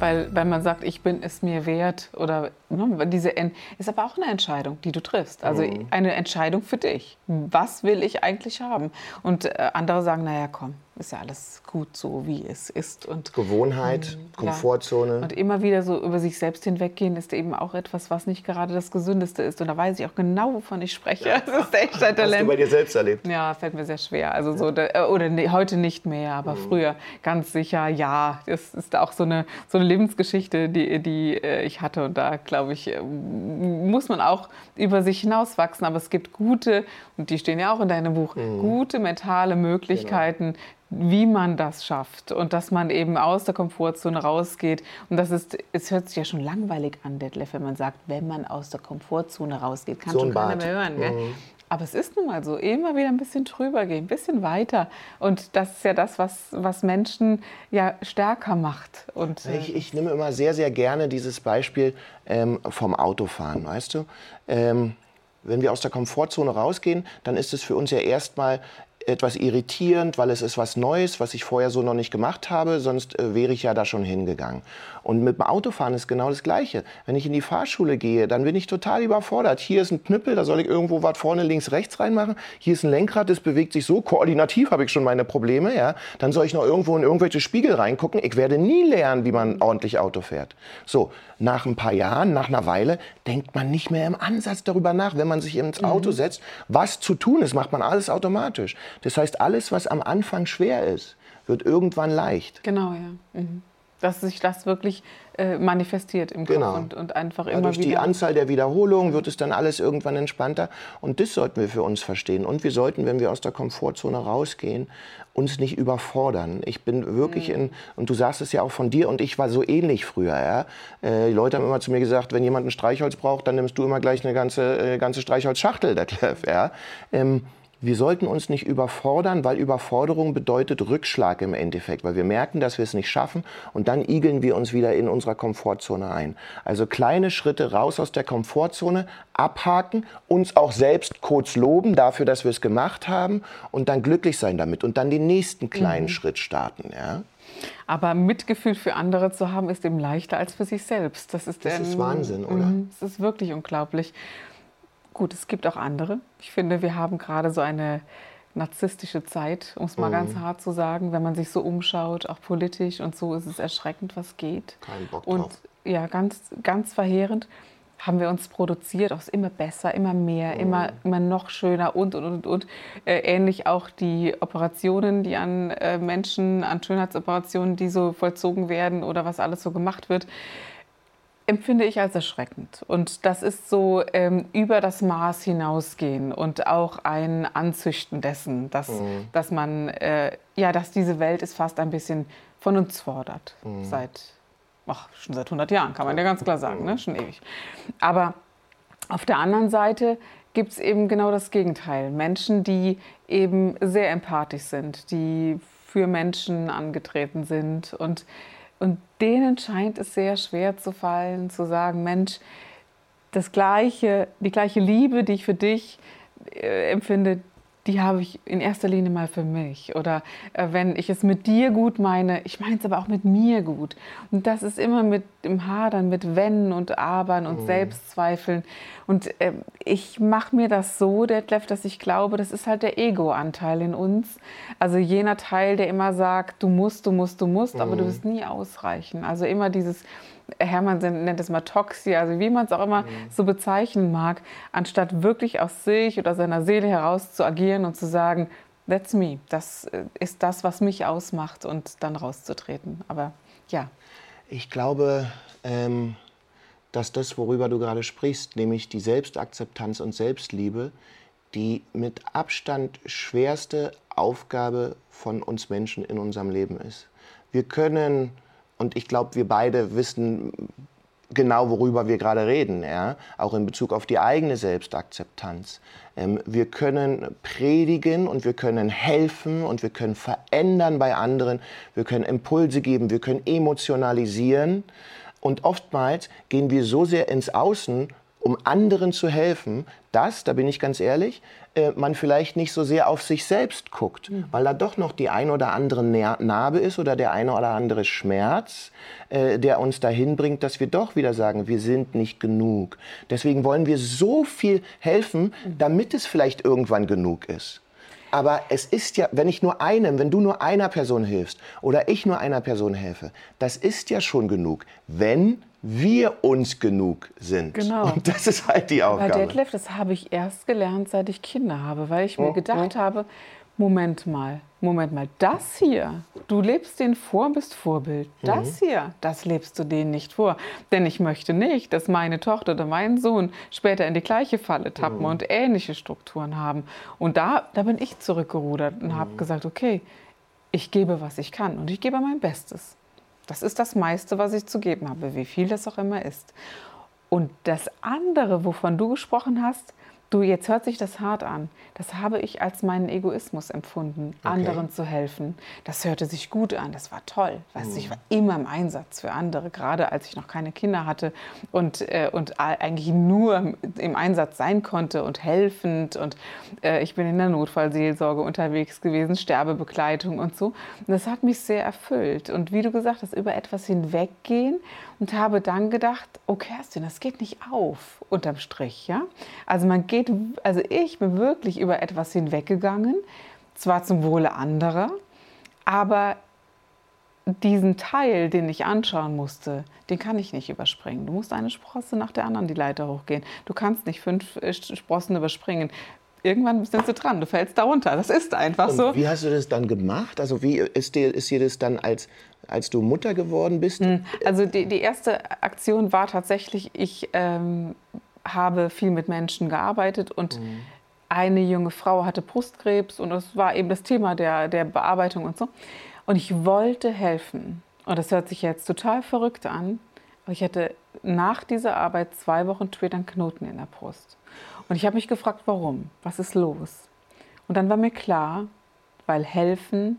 Weil, weil man sagt, ich bin es mir wert oder ne, diese ist aber auch eine Entscheidung, die du triffst. Also mhm. eine Entscheidung für dich. Was will ich eigentlich haben? Und äh, andere sagen, naja, komm, ist ja alles gut so, wie es ist. Und, Gewohnheit, mh, Komfortzone. Ja. Und immer wieder so über sich selbst hinweggehen ist eben auch etwas, was nicht gerade das Gesündeste ist. Und da weiß ich auch genau, wovon ich spreche. Das ist echt ein Talent. Hast du bei dir selbst erlebt? Ja, fällt mir sehr schwer. Also so, äh, oder ne, heute nicht mehr, aber mhm. früher ganz sicher, ja. Das ist auch so eine, so eine Lebensgeschichte, die, die äh, ich hatte. Und da, glaube ich, äh, muss man auch über sich hinauswachsen. Aber es gibt gute, und die stehen ja auch in deinem Buch, mhm. gute mentale Möglichkeiten, genau wie man das schafft und dass man eben aus der Komfortzone rausgeht. Und das ist, es hört sich ja schon langweilig an, Detlef, wenn man sagt, wenn man aus der Komfortzone rausgeht, kann so schon keiner mehr hören. Mhm. Aber es ist nun mal so, immer wieder ein bisschen drüber gehen, ein bisschen weiter. Und das ist ja das, was, was Menschen ja stärker macht. Und, äh ich, ich nehme immer sehr, sehr gerne dieses Beispiel ähm, vom Autofahren, weißt du? Ähm, wenn wir aus der Komfortzone rausgehen, dann ist es für uns ja erstmal etwas irritierend, weil es ist was Neues, was ich vorher so noch nicht gemacht habe, sonst äh, wäre ich ja da schon hingegangen. Und mit dem Autofahren ist genau das Gleiche. Wenn ich in die Fahrschule gehe, dann bin ich total überfordert. Hier ist ein Knüppel, da soll ich irgendwo was vorne links, rechts reinmachen. Hier ist ein Lenkrad, das bewegt sich so. Koordinativ habe ich schon meine Probleme. Ja? Dann soll ich noch irgendwo in irgendwelche Spiegel reingucken. Ich werde nie lernen, wie man ordentlich Auto fährt. So, nach ein paar Jahren, nach einer Weile, denkt man nicht mehr im Ansatz darüber nach, wenn man sich ins Auto mhm. setzt, was zu tun ist, macht man alles automatisch. Das heißt, alles, was am Anfang schwer ist, wird irgendwann leicht. Genau, ja. Mhm. Dass sich das wirklich äh, manifestiert im genau. Kopf und, und einfach ja, immer durch wieder. die Anzahl der Wiederholungen wird es dann alles irgendwann entspannter. Und das sollten wir für uns verstehen. Und wir sollten, wenn wir aus der Komfortzone rausgehen, uns nicht überfordern. Ich bin wirklich mhm. in, und du sagst es ja auch von dir, und ich war so ähnlich früher. Ja? Äh, die Leute haben immer zu mir gesagt, wenn jemand ein Streichholz braucht, dann nimmst du immer gleich eine ganze, äh, ganze Streichholzschachtel, Detlef. Ja? Ähm, wir sollten uns nicht überfordern, weil Überforderung bedeutet Rückschlag im Endeffekt, weil wir merken, dass wir es nicht schaffen und dann igeln wir uns wieder in unserer Komfortzone ein. Also kleine Schritte raus aus der Komfortzone, abhaken, uns auch selbst kurz loben dafür, dass wir es gemacht haben und dann glücklich sein damit und dann den nächsten kleinen mhm. Schritt starten. Ja? Aber Mitgefühl für andere zu haben, ist eben leichter als für sich selbst. Das ist, das ist Wahnsinn, oder? Mhm, das ist wirklich unglaublich. Gut, es gibt auch andere. Ich finde, wir haben gerade so eine narzisstische Zeit, um es mal mhm. ganz hart zu sagen, wenn man sich so umschaut, auch politisch und so ist es erschreckend, was geht. Kein Bock und drauf. ja, ganz, ganz verheerend haben wir uns produziert, auch immer besser, immer mehr, mhm. immer, immer noch schöner und, und, und, und. Äh, ähnlich auch die Operationen, die an äh, Menschen, an Schönheitsoperationen, die so vollzogen werden oder was alles so gemacht wird empfinde ich als erschreckend. Und das ist so ähm, über das Maß hinausgehen und auch ein Anzüchten dessen, dass, mhm. dass man, äh, ja, dass diese Welt es fast ein bisschen von uns fordert. Mhm. Seit, ach, schon seit 100 Jahren, kann man ja ganz klar sagen, ne? schon ewig. Aber auf der anderen Seite gibt es eben genau das Gegenteil. Menschen, die eben sehr empathisch sind, die für Menschen angetreten sind und und denen scheint es sehr schwer zu fallen, zu sagen, Mensch, das gleiche, die gleiche Liebe, die ich für dich äh, empfinde, die habe ich in erster Linie mal für mich. Oder äh, wenn ich es mit dir gut meine, ich meine es aber auch mit mir gut. Und das ist immer mit dem Hadern, mit Wenn und Abern und mhm. Selbstzweifeln. Und äh, ich mache mir das so, Detlef, dass ich glaube, das ist halt der Ego-Anteil in uns. Also jener Teil, der immer sagt, du musst, du musst, du musst, mhm. aber du mhm. wirst nie ausreichen. Also immer dieses Hermann nennt es mal Toxi, also wie man es auch immer mhm. so bezeichnen mag, anstatt wirklich aus sich oder seiner Seele heraus zu agieren und zu sagen, that's me, das äh, ist das, was mich ausmacht und dann rauszutreten. Aber ja. Ich glaube, ähm, dass das, worüber du gerade sprichst, nämlich die Selbstakzeptanz und Selbstliebe, die mit Abstand schwerste Aufgabe von uns Menschen in unserem Leben ist. Wir können und ich glaube, wir beide wissen genau, worüber wir gerade reden, ja? auch in Bezug auf die eigene Selbstakzeptanz. Ähm, wir können predigen und wir können helfen und wir können verändern bei anderen, wir können Impulse geben, wir können emotionalisieren. Und oftmals gehen wir so sehr ins Außen um anderen zu helfen, dass, da bin ich ganz ehrlich, äh, man vielleicht nicht so sehr auf sich selbst guckt, mhm. weil da doch noch die ein oder andere Narbe ist oder der eine oder andere Schmerz, äh, der uns dahin bringt, dass wir doch wieder sagen, wir sind nicht genug. Deswegen wollen wir so viel helfen, mhm. damit es vielleicht irgendwann genug ist. Aber es ist ja, wenn ich nur einem, wenn du nur einer Person hilfst oder ich nur einer Person helfe, das ist ja schon genug, wenn wir uns genug sind. Genau. Und das ist halt die Aufgabe. Bei Detlef, das habe ich erst gelernt, seit ich Kinder habe, weil ich mir oh, gedacht oh. habe, Moment mal, Moment mal, das hier, du lebst denen vor, bist Vorbild. Das mhm. hier, das lebst du denen nicht vor. Denn ich möchte nicht, dass meine Tochter oder mein Sohn später in die gleiche Falle tappen mhm. und ähnliche Strukturen haben. Und da, da bin ich zurückgerudert und mhm. habe gesagt, okay, ich gebe, was ich kann und ich gebe mein Bestes. Das ist das meiste, was ich zu geben habe, wie viel das auch immer ist. Und das andere, wovon du gesprochen hast, Du, jetzt hört sich das hart an. Das habe ich als meinen Egoismus empfunden, okay. anderen zu helfen. Das hörte sich gut an, das war toll. Weißt, mhm. Ich war immer im Einsatz für andere, gerade als ich noch keine Kinder hatte und, äh, und eigentlich nur im Einsatz sein konnte und helfend. Und äh, ich bin in der Notfallseelsorge unterwegs gewesen, Sterbebegleitung und so. Und das hat mich sehr erfüllt. Und wie du gesagt hast, über etwas hinweggehen und habe dann gedacht, oh Kerstin, das geht nicht auf unterm Strich. Ja? Also man geht, also ich bin wirklich über etwas hinweggegangen, zwar zum Wohle anderer, aber diesen Teil, den ich anschauen musste, den kann ich nicht überspringen. Du musst eine Sprosse nach der anderen die Leiter hochgehen. Du kannst nicht fünf äh, Sprossen überspringen. Irgendwann sind sie dran, du fällst da runter. Das ist einfach Und so. Wie hast du das dann gemacht? Also wie ist dir, ist dir das dann als als du Mutter geworden bist? Hm. Also die, die erste Aktion war tatsächlich, ich ähm, habe viel mit Menschen gearbeitet und mhm. eine junge Frau hatte Brustkrebs und das war eben das Thema der, der Bearbeitung und so. Und ich wollte helfen. Und das hört sich jetzt total verrückt an. Aber ich hatte nach dieser Arbeit zwei Wochen später einen Knoten in der Brust. Und ich habe mich gefragt, warum? Was ist los? Und dann war mir klar, weil helfen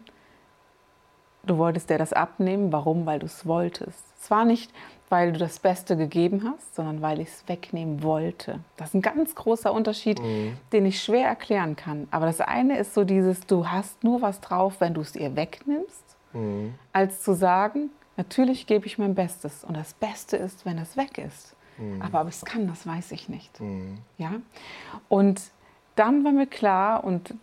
Du wolltest dir das abnehmen. Warum? Weil du es wolltest. Es war nicht, weil du das Beste gegeben hast, sondern weil ich es wegnehmen wollte. Das ist ein ganz großer Unterschied, mhm. den ich schwer erklären kann. Aber das eine ist so dieses, du hast nur was drauf, wenn du es ihr wegnimmst, mhm. als zu sagen, natürlich gebe ich mein Bestes. Und das Beste ist, wenn es weg ist. Mhm. Aber ob ich es kann, das weiß ich nicht. Mhm. Ja? Und dann war mir klar, und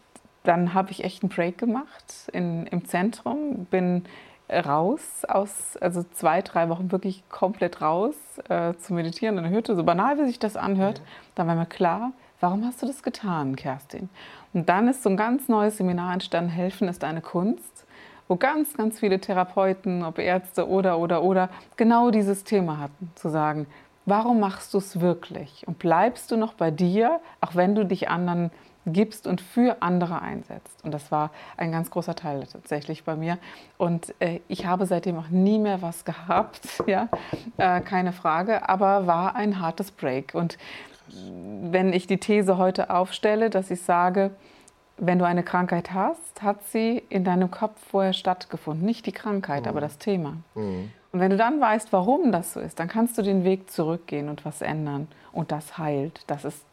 dann habe ich echt einen Break gemacht in, im Zentrum, bin raus aus, also zwei, drei Wochen wirklich komplett raus äh, zu meditieren in der Hütte, so banal wie sich das anhört. Dann war mir klar, warum hast du das getan, Kerstin? Und dann ist so ein ganz neues Seminar entstanden, Helfen ist eine Kunst, wo ganz, ganz viele Therapeuten, ob Ärzte oder, oder, oder, genau dieses Thema hatten, zu sagen, warum machst du es wirklich? Und bleibst du noch bei dir, auch wenn du dich anderen gibst und für andere einsetzt. Und das war ein ganz großer Teil tatsächlich bei mir. Und äh, ich habe seitdem auch nie mehr was gehabt, ja, äh, keine Frage, aber war ein hartes Break. Und wenn ich die These heute aufstelle, dass ich sage, wenn du eine Krankheit hast, hat sie in deinem Kopf vorher stattgefunden. Nicht die Krankheit, mhm. aber das Thema. Mhm. Und wenn du dann weißt, warum das so ist, dann kannst du den Weg zurückgehen und was ändern. Und das heilt. Das ist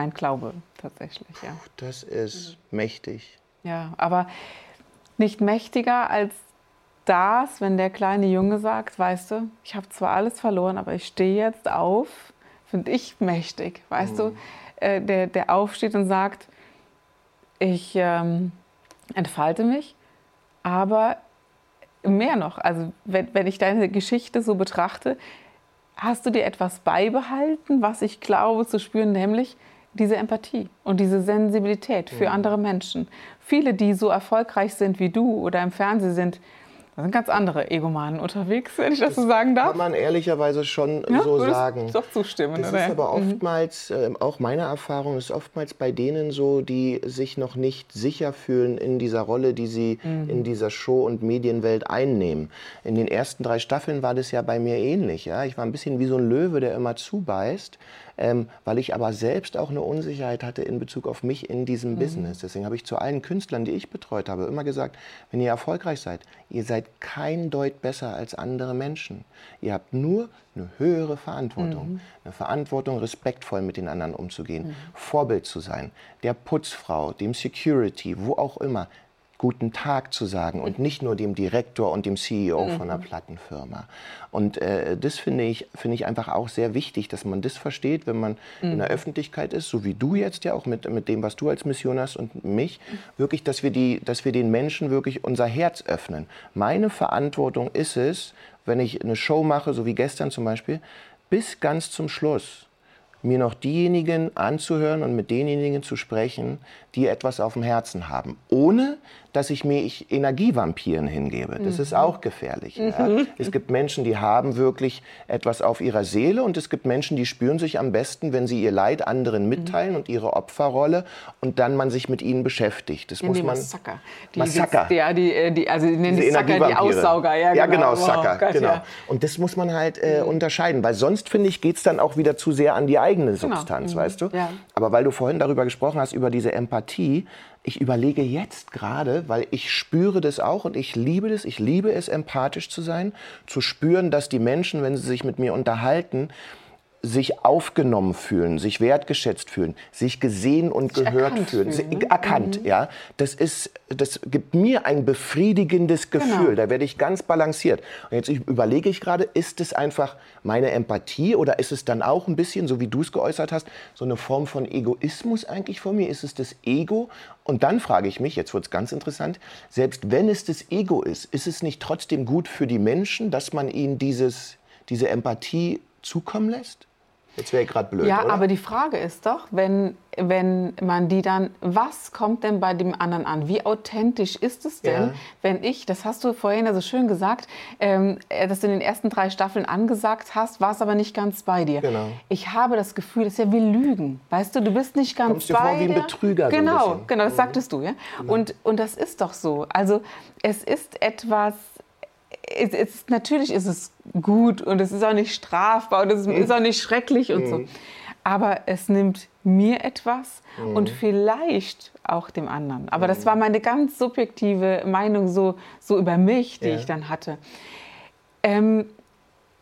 mein Glaube tatsächlich. Ja. Das ist mächtig. Ja, aber nicht mächtiger als das, wenn der kleine Junge sagt, weißt du, ich habe zwar alles verloren, aber ich stehe jetzt auf, finde ich mächtig, weißt mhm. du, äh, der, der aufsteht und sagt, ich ähm, entfalte mich, aber mehr noch, also wenn, wenn ich deine Geschichte so betrachte, hast du dir etwas beibehalten, was ich glaube zu spüren, nämlich diese Empathie und diese Sensibilität für mhm. andere Menschen. Viele, die so erfolgreich sind wie du oder im Fernsehen sind, Da sind ganz andere Egomanen unterwegs, wenn ich das, das so sagen darf. Kann man ehrlicherweise schon ja, so sagen. Doch zustimmen. Das oder? ist aber mhm. oftmals, äh, auch meine Erfahrung, ist oftmals bei denen so, die sich noch nicht sicher fühlen in dieser Rolle, die sie mhm. in dieser Show- und Medienwelt einnehmen. In den ersten drei Staffeln war das ja bei mir ähnlich. Ja? Ich war ein bisschen wie so ein Löwe, der immer zubeißt ähm, weil ich aber selbst auch eine Unsicherheit hatte in Bezug auf mich in diesem mhm. Business. Deswegen habe ich zu allen Künstlern, die ich betreut habe, immer gesagt, wenn ihr erfolgreich seid, ihr seid kein Deut besser als andere Menschen. Ihr habt nur eine höhere Verantwortung. Mhm. Eine Verantwortung, respektvoll mit den anderen umzugehen, mhm. Vorbild zu sein, der Putzfrau, dem Security, wo auch immer guten Tag zu sagen und nicht nur dem Direktor und dem CEO mhm. von einer Plattenfirma. Und äh, das finde ich, finde ich einfach auch sehr wichtig, dass man das versteht, wenn man mhm. in der Öffentlichkeit ist, so wie du jetzt ja auch mit, mit dem, was du als Mission hast und mich, wirklich, dass wir, die, dass wir den Menschen wirklich unser Herz öffnen. Meine Verantwortung ist es, wenn ich eine Show mache, so wie gestern zum Beispiel, bis ganz zum Schluss mir noch diejenigen anzuhören und mit denjenigen zu sprechen, die etwas auf dem Herzen haben, ohne dass ich mich Energievampiren hingebe. Das mhm. ist auch gefährlich. Mhm. Ja. Es gibt Menschen, die haben wirklich etwas auf ihrer Seele und es gibt Menschen, die spüren sich am besten, wenn sie ihr Leid anderen mitteilen mhm. und ihre Opferrolle und dann man sich mit ihnen beschäftigt. Das ja, muss man. Massaker. Die, Massaker. Die, ja, die, die, also die nennen die Sacker, die Aussauger. Ja, genau, ja, genau, wow, Sucker. Gott, genau. Ja. Und das muss man halt äh, mhm. unterscheiden, weil sonst finde ich geht es dann auch wieder zu sehr an die eigene genau. Substanz, genau. weißt du? Aber weil du vorhin darüber gesprochen hast über diese Empathie ich überlege jetzt gerade, weil ich spüre das auch und ich liebe das, ich liebe es, empathisch zu sein, zu spüren, dass die Menschen, wenn sie sich mit mir unterhalten, sich aufgenommen fühlen, sich wertgeschätzt fühlen, sich gesehen und sich gehört fühlen, fühlen ne? erkannt, mhm. ja. Das ist, das gibt mir ein befriedigendes genau. Gefühl. Genau. Da werde ich ganz balanciert. Und jetzt überlege ich gerade, ist es einfach meine Empathie oder ist es dann auch ein bisschen, so wie du es geäußert hast, so eine Form von Egoismus eigentlich von mir? Ist es das Ego? Und dann frage ich mich, jetzt wird es ganz interessant, selbst wenn es das Ego ist, ist es nicht trotzdem gut für die Menschen, dass man ihnen dieses, diese Empathie zukommen lässt? Jetzt wäre ich gerade blöd. Ja, oder? aber die Frage ist doch, wenn, wenn man die dann, was kommt denn bei dem anderen an? Wie authentisch ist es denn, ja. wenn ich, das hast du vorhin ja so schön gesagt, ähm, äh, dass du in den ersten drei Staffeln angesagt hast, war es aber nicht ganz bei dir. Genau. Ich habe das Gefühl, das ist ja wie Lügen. Weißt du, du bist nicht ganz Kommst bei dir. vor wie ein Betrüger. Genau, so genau, das mhm. sagtest du. Ja? Genau. Und, und das ist doch so. Also es ist etwas es, es, natürlich ist es gut und es ist auch nicht strafbar und es mhm. ist auch nicht schrecklich und mhm. so. Aber es nimmt mir etwas mhm. und vielleicht auch dem anderen. Aber das mhm. war meine ganz subjektive Meinung so, so über mich, die ja. ich dann hatte. Ähm,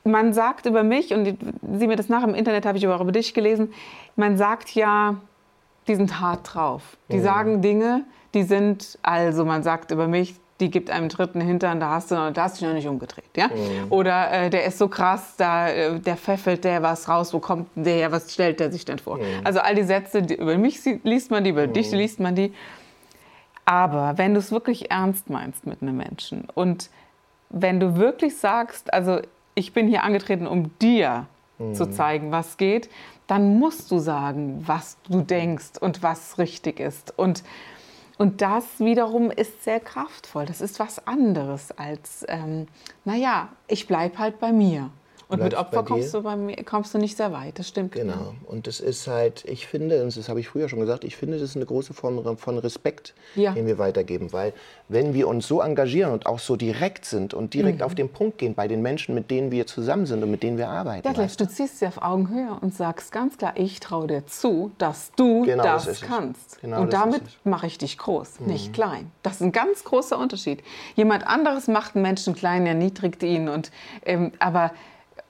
man sagt über mich, und sieh mir das nach im Internet, habe ich aber auch über dich gelesen, man sagt ja, die sind hart drauf. Die sagen Dinge, die sind, also man sagt über mich, die gibt einem dritten Hintern, da hast du, da hast du dich noch nicht umgedreht, ja? Mhm. Oder äh, der ist so krass, da äh, der pfeffelt der was raus, wo kommt der, was stellt der sich denn vor? Mhm. Also all die Sätze, die, über mich liest man die, über mhm. dich liest man die. Aber wenn du es wirklich ernst meinst mit einem Menschen und wenn du wirklich sagst, also ich bin hier angetreten, um dir zu mhm. zeigen, was geht, dann musst du sagen, was du denkst und was richtig ist. Und und das wiederum ist sehr kraftvoll. Das ist was anderes als, ähm, naja, ich bleibe halt bei mir. Und mit Opfer kommst du, bei mir, kommst du nicht sehr weit, das stimmt. Genau. genau. Und das ist halt, ich finde, und das habe ich früher schon gesagt, ich finde, das ist eine große Form von Respekt, ja. den wir weitergeben. Weil wenn wir uns so engagieren und auch so direkt sind und direkt mhm. auf den Punkt gehen bei den Menschen, mit denen wir zusammen sind und mit denen wir arbeiten. Ja, gleich, du ziehst sie auf Augenhöhe und sagst ganz klar, ich traue dir zu, dass du genau, das, das kannst. Genau, und damit mache ich dich groß, mhm. nicht klein. Das ist ein ganz großer Unterschied. Jemand anderes macht einen Menschen klein, erniedrigt ihn. Und, ähm, aber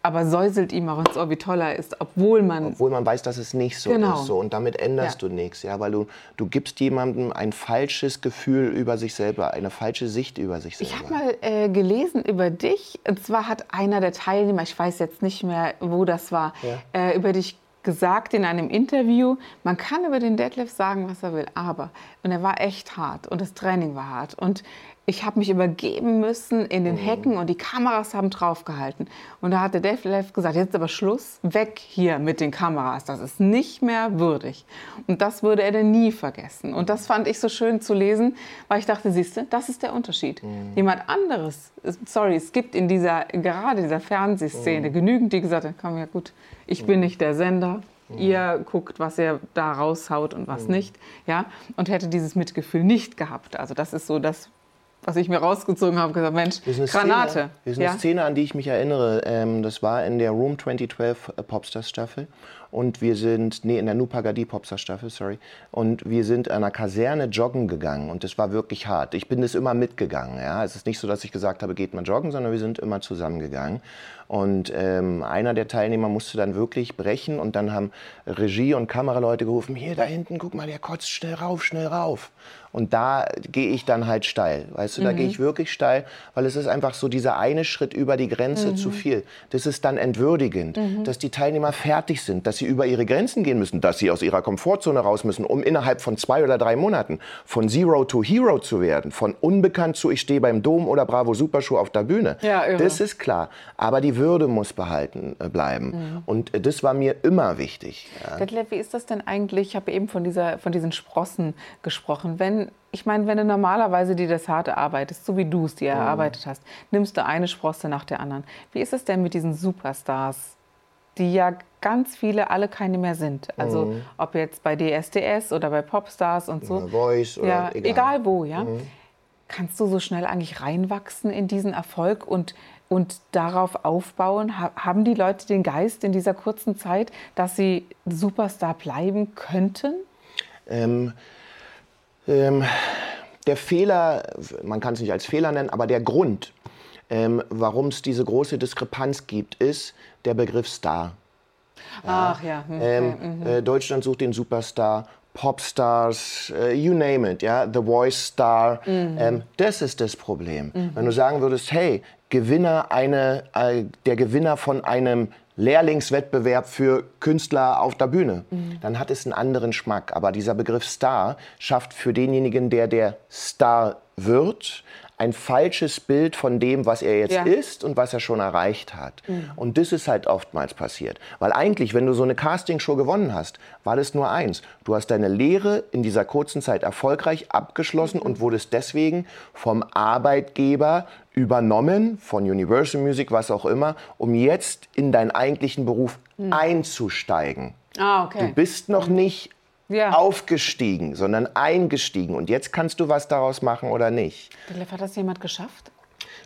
aber säuselt ihm auch ins Ohr, wie toll er ist, obwohl man... Obwohl man weiß, dass es nicht so genau. ist. So. Und damit änderst ja. du nichts, ja, weil du, du gibst jemandem ein falsches Gefühl über sich selber, eine falsche Sicht über sich selber. Ich habe mal äh, gelesen über dich, und zwar hat einer der Teilnehmer, ich weiß jetzt nicht mehr, wo das war, ja. äh, über dich gesagt in einem Interview, man kann über den Deadlift sagen, was er will, aber, und er war echt hart und das Training war hart und ich habe mich übergeben müssen in den Hecken und die Kameras haben draufgehalten. Und da hat der Dave Lev gesagt, jetzt ist aber Schluss, weg hier mit den Kameras, das ist nicht mehr würdig. Und das würde er denn nie vergessen. Und das fand ich so schön zu lesen, weil ich dachte, siehst du, das ist der Unterschied. Mhm. Jemand anderes, sorry, es gibt in dieser, gerade dieser Fernsehszene mhm. genügend, die gesagt haben, komm ja gut, ich bin nicht der Sender, Ihr guckt, was er da raushaut und was mhm. nicht. Ja? Und hätte dieses Mitgefühl nicht gehabt. Also das ist so das, was ich mir rausgezogen habe, gesagt, Mensch, Granate. Szene, das ist eine ja? Szene, an die ich mich erinnere. Ähm, das war in der Room 2012 äh, Popstars Staffel. Und wir sind, nee, in der Nupagadi Popstars Staffel, sorry. Und wir sind an einer Kaserne joggen gegangen. Und das war wirklich hart. Ich bin das immer mitgegangen. Ja? Es ist nicht so, dass ich gesagt habe, geht mal joggen, sondern wir sind immer zusammengegangen. Und ähm, einer der Teilnehmer musste dann wirklich brechen und dann haben Regie und Kameraleute gerufen, hier da hinten, guck mal, der kotzt schnell rauf, schnell rauf. Und da gehe ich dann halt steil. Weißt du, da gehe mhm. ich wirklich steil, weil es ist einfach so dieser eine Schritt über die Grenze mhm. zu viel. Das ist dann entwürdigend, mhm. dass die Teilnehmer fertig sind, dass sie über ihre Grenzen gehen müssen, dass sie aus ihrer Komfortzone raus müssen, um innerhalb von zwei oder drei Monaten von Zero to Hero zu werden, von unbekannt zu ich stehe beim Dom oder Bravo Supershow auf der Bühne. Ja, das ist klar. Aber die Würde muss behalten äh, bleiben. Mhm. Und äh, das war mir immer wichtig. Ja. Detlef, wie ist das denn eigentlich? Ich habe eben von, dieser, von diesen Sprossen gesprochen. Wenn ich meine, wenn du normalerweise die das harte arbeitest, so wie du es dir mhm. erarbeitet hast, nimmst du eine Sprosse nach der anderen. Wie ist es denn mit diesen Superstars, die ja ganz viele alle keine mehr sind? Also mhm. ob jetzt bei DSDS oder bei Popstars und so. Oder Voice oder ja, egal. egal wo, ja. Mhm. Kannst du so schnell eigentlich reinwachsen in diesen Erfolg und, und darauf aufbauen? Haben die Leute den Geist in dieser kurzen Zeit, dass sie Superstar bleiben könnten? Ähm, ähm, der Fehler, man kann es nicht als Fehler nennen, aber der Grund, ähm, warum es diese große Diskrepanz gibt, ist der Begriff Star. Ja. Ach ja. Okay. Ähm, mhm. äh, Deutschland sucht den Superstar, Popstars, uh, you name it, ja, The Voice Star. Mhm. Ähm, das ist das Problem. Mhm. Wenn du sagen würdest, hey, Gewinner eine, äh, der Gewinner von einem Lehrlingswettbewerb für Künstler auf der Bühne, mhm. dann hat es einen anderen Schmack. Aber dieser Begriff Star schafft für denjenigen, der der Star wird, ein falsches Bild von dem, was er jetzt ja. ist und was er schon erreicht hat. Mhm. Und das ist halt oftmals passiert. Weil eigentlich, wenn du so eine Castingshow gewonnen hast, war das nur eins. Du hast deine Lehre in dieser kurzen Zeit erfolgreich abgeschlossen mhm. und wurdest deswegen vom Arbeitgeber übernommen, von Universal Music, was auch immer, um jetzt in deinen eigentlichen Beruf mhm. einzusteigen. Ah, okay. Du bist noch nicht ja. aufgestiegen, sondern eingestiegen. Und jetzt kannst du was daraus machen oder nicht. Hat das jemand geschafft?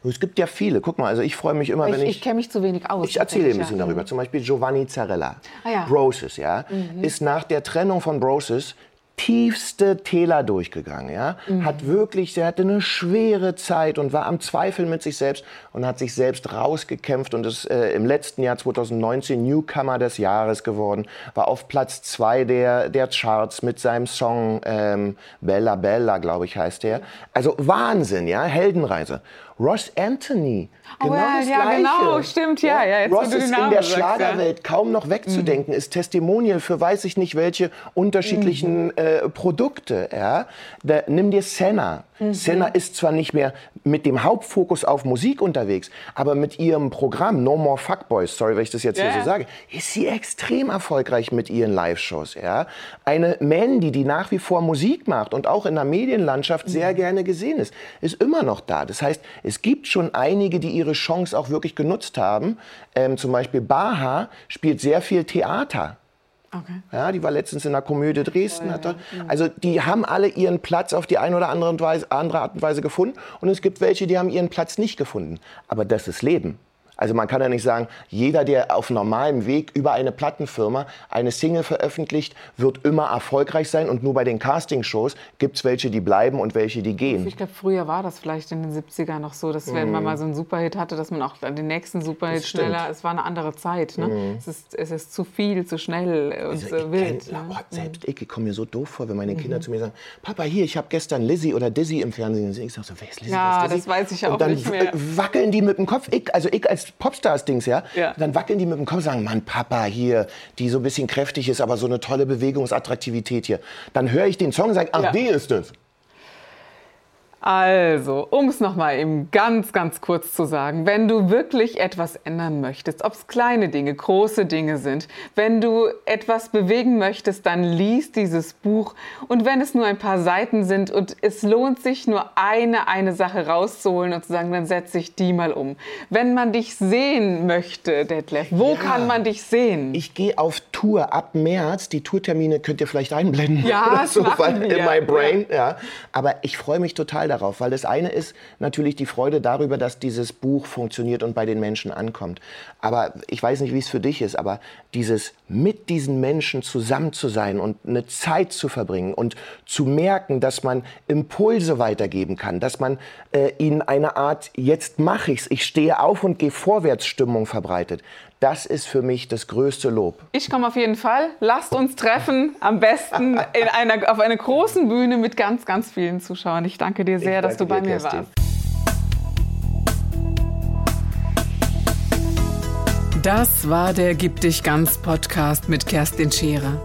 Es gibt ja viele. Guck mal, also ich freue mich immer, ich, wenn ich. Ich kenne mich zu wenig aus. Ich erzähle ein bisschen ja. darüber. Zum Beispiel Giovanni Zarella. Ah, ja. Broses, ja, mhm. ist nach der Trennung von Broses tiefste Täler durchgegangen. Ja? Mhm. Hat wirklich, er hatte eine schwere Zeit und war am Zweifeln mit sich selbst und hat sich selbst rausgekämpft und ist äh, im letzten Jahr 2019 Newcomer des Jahres geworden. War auf Platz zwei der, der Charts mit seinem Song ähm, Bella Bella, glaube ich, heißt der. Also Wahnsinn, ja, Heldenreise. Ross Anthony. Oh genau oh ja, das ja, Gleiche. genau, stimmt, ja. ja jetzt, Ross ist in der Schlagerwelt ja. kaum noch wegzudenken, mhm. ist Testimonial für weiß ich nicht welche unterschiedlichen mhm. äh, Produkte. Ja? Da, nimm dir Senna. Mhm. Senna ist zwar nicht mehr mit dem Hauptfokus auf Musik unterwegs, aber mit ihrem Programm No More Fuckboys, sorry, wenn ich das jetzt yeah. hier so sage, ist sie extrem erfolgreich mit ihren Live-Shows. Ja? Eine Mandy, die nach wie vor Musik macht und auch in der Medienlandschaft sehr mhm. gerne gesehen ist, ist immer noch da. Das heißt, es gibt schon einige, die ihre Chance auch wirklich genutzt haben. Ähm, zum Beispiel Baha spielt sehr viel Theater. Okay. Ja, die war letztens in der Komödie Dresden. Oh, ja. also die haben alle ihren Platz auf die eine oder andere, Weise, andere Art und Weise gefunden. Und es gibt welche, die haben ihren Platz nicht gefunden. Aber das ist Leben. Also man kann ja nicht sagen, jeder, der auf normalem Weg über eine Plattenfirma eine Single veröffentlicht, wird immer erfolgreich sein und nur bei den Castingshows gibt es welche, die bleiben und welche, die gehen. Ich glaube, früher war das vielleicht in den 70ern noch so, dass wenn man mhm. mal so einen Superhit hatte, dass man auch den nächsten Superhit schneller, es war eine andere Zeit. Ne? Mm. Es, ist, es ist zu viel, zu schnell und also wild. Kenn, ne? oh, selbst ich, ich komme mir so doof vor, wenn meine Kinder mhm. zu mir sagen, Papa, hier, ich habe gestern Lizzie oder Dizzy im Fernsehen gesehen. Ich sage so, wer ist Lizzie? Ja, das weiß ich auch und dann nicht mehr. wackeln die mit dem Kopf. Ich, also ich als Popstars-Dings, ja? ja? Dann wackeln die mit dem Kopf und sagen, Mann, Papa hier, die so ein bisschen kräftig ist, aber so eine tolle Bewegungsattraktivität hier. Dann höre ich den Song und sage, ach, ja. die ist es. Also, um es nochmal eben ganz, ganz kurz zu sagen, wenn du wirklich etwas ändern möchtest, ob es kleine Dinge, große Dinge sind, wenn du etwas bewegen möchtest, dann lies dieses Buch und wenn es nur ein paar Seiten sind und es lohnt sich nur eine, eine Sache rauszuholen und zu sagen, dann setze ich die mal um. Wenn man dich sehen möchte, Detlef, wo ja, kann man dich sehen? Ich gehe auf Tour ab März. Die Tourtermine könnt ihr vielleicht einblenden. Ja, so, weil, in my brain. Ja. ja. Aber ich freue mich total darauf, weil das eine ist natürlich die Freude darüber, dass dieses Buch funktioniert und bei den Menschen ankommt. Aber ich weiß nicht, wie es für dich ist, aber dieses mit diesen Menschen zusammen zu sein und eine Zeit zu verbringen und zu merken, dass man Impulse weitergeben kann, dass man äh, ihnen eine Art jetzt mache ich's, ich stehe auf und gehe vorwärts Stimmung verbreitet. Das ist für mich das größte Lob. Ich komme auf jeden Fall. Lasst uns treffen, am besten in einer, auf einer großen Bühne mit ganz, ganz vielen Zuschauern. Ich danke dir sehr, danke dass du bei dir, mir Kerstin. warst. Das war der Gib dich ganz Podcast mit Kerstin Scherer.